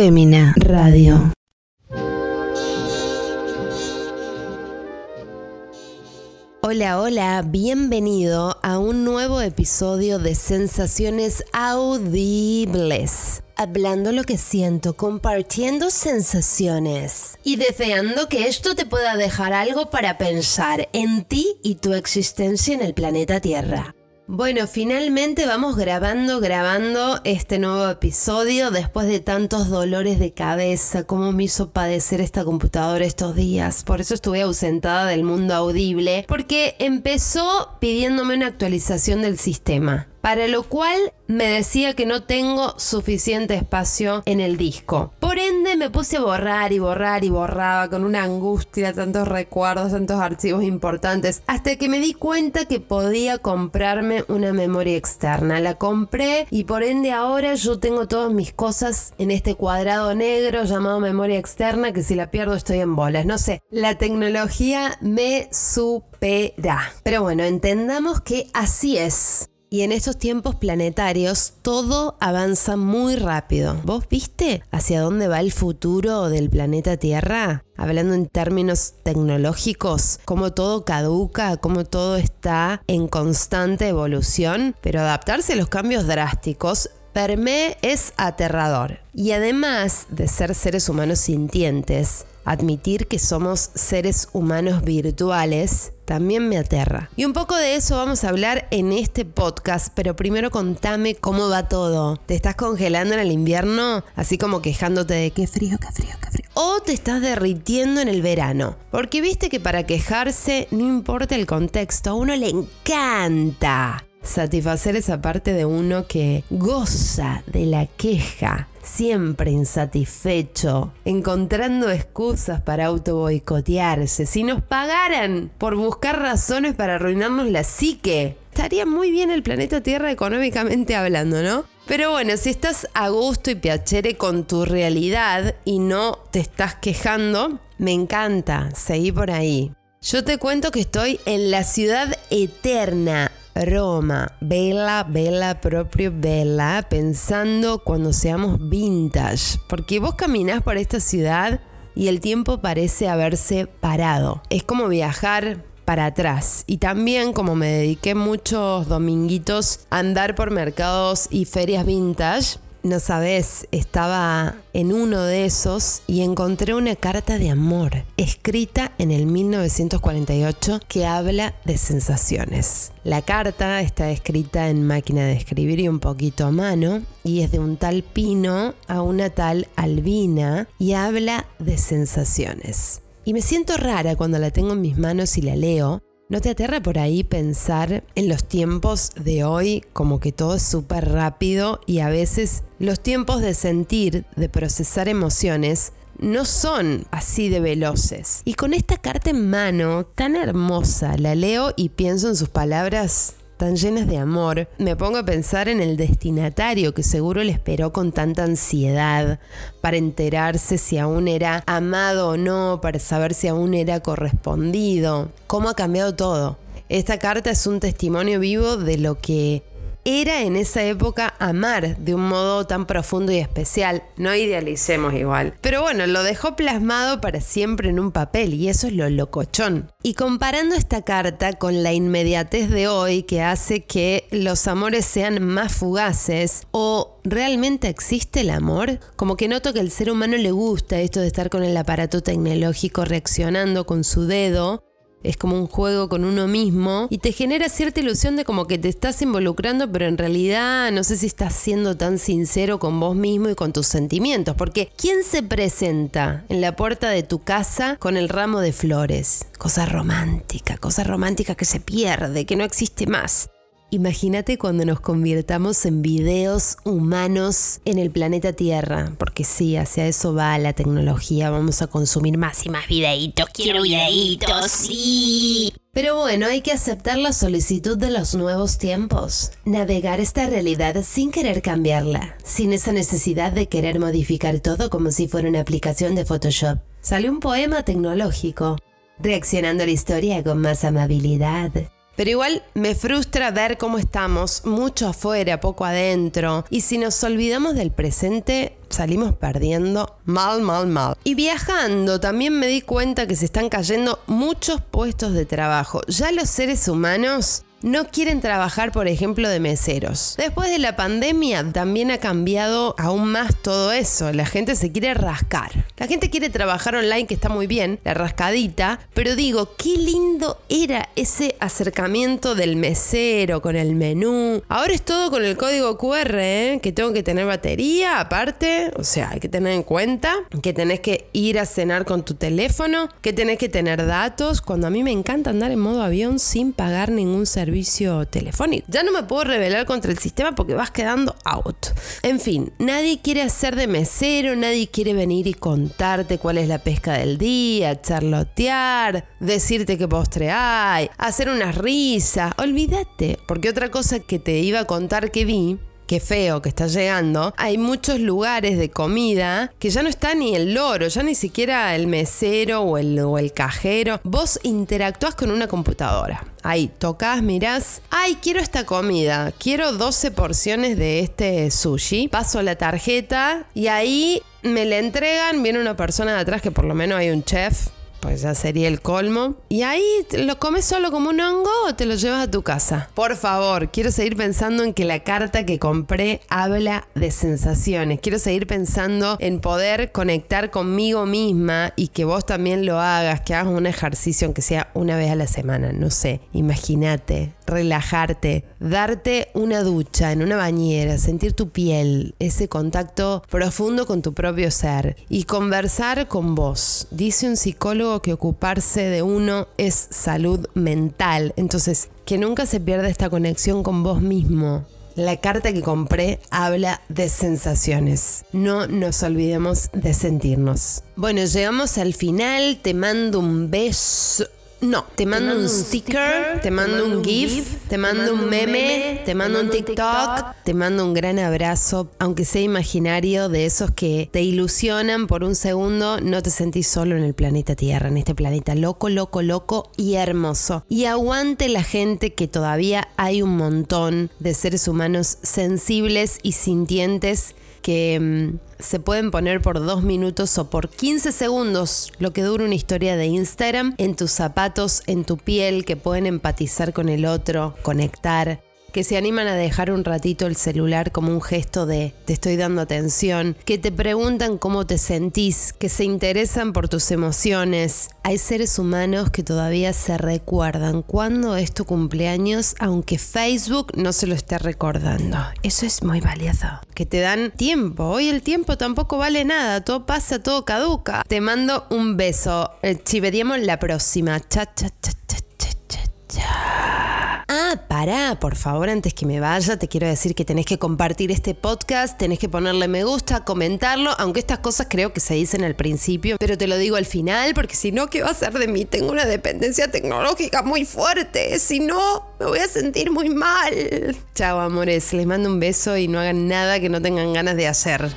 Fémina Radio. Hola, hola, bienvenido a un nuevo episodio de Sensaciones Audibles. Hablando lo que siento, compartiendo sensaciones y deseando que esto te pueda dejar algo para pensar en ti y tu existencia en el planeta Tierra. Bueno, finalmente vamos grabando, grabando este nuevo episodio después de tantos dolores de cabeza, como me hizo padecer esta computadora estos días. Por eso estuve ausentada del mundo audible, porque empezó pidiéndome una actualización del sistema para lo cual me decía que no tengo suficiente espacio en el disco. Por ende me puse a borrar y borrar y borraba con una angustia, tantos recuerdos, tantos archivos importantes, hasta que me di cuenta que podía comprarme una memoria externa. La compré y por ende ahora yo tengo todas mis cosas en este cuadrado negro llamado memoria externa que si la pierdo estoy en bolas. No sé, la tecnología me supera. Pero bueno, entendamos que así es. Y en estos tiempos planetarios todo avanza muy rápido. ¿Vos viste hacia dónde va el futuro del planeta Tierra? Hablando en términos tecnológicos, cómo todo caduca, cómo todo está en constante evolución, pero adaptarse a los cambios drásticos Perme es aterrador. Y además de ser seres humanos sintientes, admitir que somos seres humanos virtuales también me aterra. Y un poco de eso vamos a hablar en este podcast, pero primero contame cómo va todo. ¿Te estás congelando en el invierno? Así como quejándote de qué frío, qué frío, qué frío. O te estás derritiendo en el verano. Porque viste que para quejarse, no importa el contexto, a uno le encanta satisfacer esa parte de uno que goza de la queja, siempre insatisfecho, encontrando excusas para auto boicotearse. Si nos pagaran por buscar razones para arruinarnos la psique, estaría muy bien el planeta Tierra económicamente hablando, ¿no? Pero bueno, si estás a gusto y piacere con tu realidad y no te estás quejando, me encanta, seguí por ahí. Yo te cuento que estoy en la ciudad eterna, Roma, bella, bella, propio bella, pensando cuando seamos vintage, porque vos caminás por esta ciudad y el tiempo parece haberse parado. Es como viajar para atrás. Y también como me dediqué muchos dominguitos a andar por mercados y ferias vintage, no sabes, estaba en uno de esos y encontré una carta de amor escrita en el 1948 que habla de sensaciones. La carta está escrita en máquina de escribir y un poquito a mano y es de un tal Pino a una tal Albina y habla de sensaciones. Y me siento rara cuando la tengo en mis manos y la leo ¿No te aterra por ahí pensar en los tiempos de hoy como que todo es súper rápido y a veces los tiempos de sentir, de procesar emociones, no son así de veloces? Y con esta carta en mano tan hermosa, la leo y pienso en sus palabras tan llenas de amor, me pongo a pensar en el destinatario que seguro le esperó con tanta ansiedad para enterarse si aún era amado o no, para saber si aún era correspondido. ¿Cómo ha cambiado todo? Esta carta es un testimonio vivo de lo que era en esa época amar de un modo tan profundo y especial. No idealicemos igual. Pero bueno, lo dejó plasmado para siempre en un papel y eso es lo locochón. Y comparando esta carta con la inmediatez de hoy que hace que los amores sean más fugaces o realmente existe el amor? Como que noto que al ser humano le gusta esto de estar con el aparato tecnológico reaccionando con su dedo es como un juego con uno mismo y te genera cierta ilusión de como que te estás involucrando, pero en realidad no sé si estás siendo tan sincero con vos mismo y con tus sentimientos, porque ¿quién se presenta en la puerta de tu casa con el ramo de flores? Cosa romántica, cosa romántica que se pierde, que no existe más. Imagínate cuando nos convirtamos en videos humanos en el planeta Tierra, porque sí, hacia eso va la tecnología, vamos a consumir más y más videitos, quiero videitos, sí. Pero bueno, hay que aceptar la solicitud de los nuevos tiempos, navegar esta realidad sin querer cambiarla, sin esa necesidad de querer modificar todo como si fuera una aplicación de Photoshop. Sale un poema tecnológico, reaccionando a la historia con más amabilidad Pero igual me frustra ver cómo estamos, mucho afuera, poco adentro. Y si nos olvidamos del presente, salimos perdiendo mal, mal, mal. Y viajando también me di cuenta que se están cayendo muchos puestos de trabajo. Ya los seres humanos no quieren trabajar, por ejemplo, de meseros. Después de la pandemia también ha cambiado aún más todo eso. La gente se quiere rascar. La gente quiere trabajar online, que está muy bien, la rascadita, pero digo, qué lindo era ese acercamiento del mesero con el menú. Ahora es todo con el código QR, ¿eh? que tengo que tener batería aparte, o sea, hay que tener en cuenta que tenés que ir a cenar con tu teléfono, que tenés que tener datos, cuando a mí me encanta andar en modo avión sin pagar ningún servicio telefónico. Ya no me puedo rebelar contra el sistema porque vas quedando out. En fin, nadie quiere hacer de mesero, nadie quiere venir y contarte cuál es la pesca del día, charlotear, decirte qué postre hay, hacer una risa. Olvídate, porque otra cosa que te iba a contar que vi qué feo que está llegando, hay muchos lugares de comida que ya no está ni el loro, ya ni siquiera el mesero o el, cajero. Vos interactúas con una computadora. Ahí tocas, mirás, ay, quiero esta comida, quiero 12 porciones de este sushi, paso la tarjeta y ahí me la entregan, viene una persona de atrás que por lo menos hay un chef pues ya sería el colmo. Y ahí lo comes solo como un hongo o te lo llevas a tu casa. Por favor, quiero seguir pensando en que la carta que compré habla de sensaciones. Quiero seguir pensando en poder conectar conmigo misma y que vos también lo hagas, que hagas un ejercicio aunque sea una vez a la semana. No sé, imagínate, relajarte, darte una ducha en una bañera, sentir tu piel, ese contacto profundo con tu propio ser y conversar con vos. Dice un psicólogo que ocuparse de uno es salud mental. Entonces, que nunca se pierda esta conexión con vos mismo. La carta que compré habla de sensaciones. No nos olvidemos de sentirnos. Bueno, llegamos al final. Te mando un beso no, te mando, un, sticker, te mando un GIF, te mando un meme, te mando un TikTok, te mando un gran abrazo, aunque sea imaginario, de esos que te ilusionan por un segundo, no te sentís solo en el planeta Tierra, en este planeta loco, loco, loco y hermoso. Y aguante la gente que todavía hay un montón de seres humanos sensibles y sintientes que mm, se pueden poner por dos minutos o por 15 segundos, lo que dura una historia de Instagram, en tus zapatos, en tu piel, que pueden empatizar con el otro, conectar que se animan a dejar un ratito el celular como un gesto de te estoy dando atención, que te preguntan cómo te sentís, que se interesan por tus emociones. Hay seres humanos que todavía se recuerdan cuándo es tu cumpleaños, aunque Facebook no se lo esté recordando. Eso es muy valioso. Que te dan tiempo. Hoy el tiempo tampoco vale nada, todo pasa, todo caduca. Te mando un beso. Chiveríamos la próxima. Cha, cha, cha. Ah, pará, por favor, antes que me vaya, te quiero decir que tenés que compartir este podcast, tenés que ponerle me gusta, comentarlo, aunque estas cosas creo que se dicen al principio, pero te lo digo al final, porque si no, ¿qué va a ser de mí? Tengo una dependencia tecnológica muy fuerte, si no, me voy a sentir muy mal. Chao, amores, les mando un beso y no hagan nada que no tengan ganas de hacer.